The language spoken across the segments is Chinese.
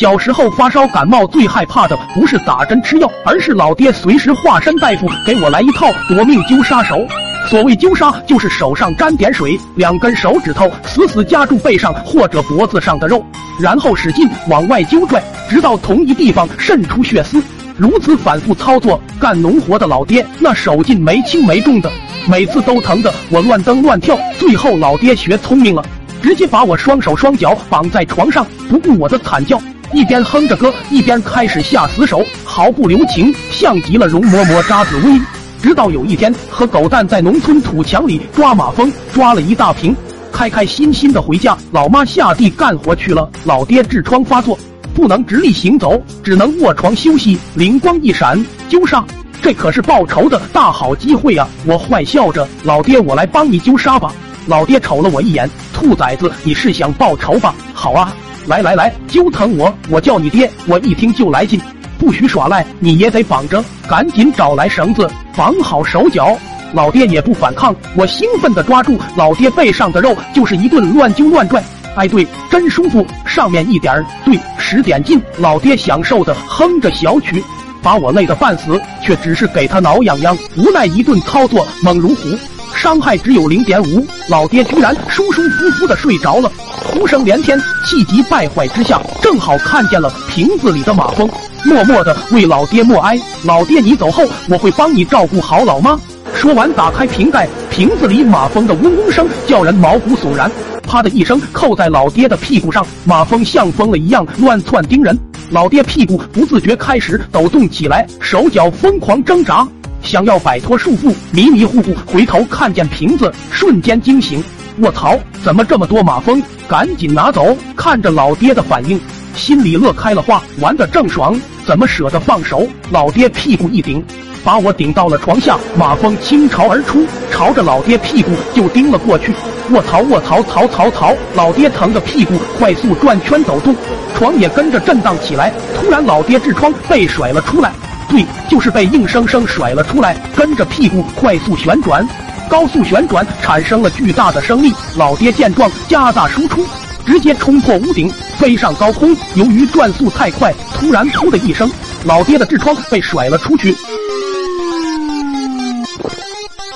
小时候发烧感冒最害怕的不是打针吃药，而是老爹随时化身大夫给我来一套夺命揪痧手。所谓揪痧，就是手上沾点水，两根手指头死死夹住背上或者脖子上的肉，然后使劲往外揪拽，直到同一地方渗出血丝。如此反复操作，干农活的老爹那手劲没轻没重的，每次都疼得我乱蹬乱跳。最后老爹学聪明了，直接把我双手双脚绑在床上，不顾我的惨叫，一边哼着歌，一边开始下死手，毫不留情，像极了容嬷嬷扎紫薇。直到有一天和狗蛋在农村土墙里抓马蜂，抓了一大瓶，开开心心的回家。老妈下地干活去了，老爹痔疮发作。不能直立行走，只能卧床休息。灵光一闪，揪杀，这可是报仇的大好机会啊！我坏笑着，老爹，我来帮你揪杀吧。老爹瞅了我一眼，兔崽子，你是想报仇吧？好啊，来来来，揪疼我，我叫你爹。我一听就来劲，不许耍赖，你也得绑着，赶紧找来绳子绑好手脚。老爹也不反抗，我兴奋地抓住老爹背上的肉，就是一顿乱揪乱拽。哎，对，真舒服，上面一点儿，对，使点劲。老爹享受的哼着小曲，把我累得半死，却只是给他挠痒痒。无奈一顿操作猛如虎，伤害只有零点五，老爹居然舒舒服服的睡着了，哭声连天。气急败坏之下，正好看见了瓶子里的马蜂，默默的为老爹默哀。老爹，你走后，我会帮你照顾好老妈。说完，打开瓶盖，瓶子里马蜂的嗡嗡声叫人毛骨悚然。啪的一声，扣在老爹的屁股上，马蜂像疯了一样乱窜叮人，老爹屁股不自觉开始抖动起来，手脚疯狂挣扎，想要摆脱束缚，迷迷糊糊回头看见瓶子，瞬间惊醒，卧槽，怎么这么多马蜂？赶紧拿走！看着老爹的反应，心里乐开了花，玩的正爽，怎么舍得放手？老爹屁股一顶。把我顶到了床下，马蜂倾巢而出，朝着老爹屁股就叮了过去。卧槽卧槽槽槽槽！老爹疼的屁股快速转圈抖动，床也跟着震荡起来。突然，老爹痔疮被甩了出来，对，就是被硬生生甩了出来，跟着屁股快速旋转，高速旋转产生了巨大的升力。老爹见状，加大输出，直接冲破屋顶，飞上高空。由于转速太快，突然噗的一声，老爹的痔疮被甩了出去。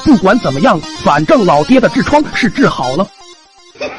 不管怎么样，反正老爹的痔疮是治好了。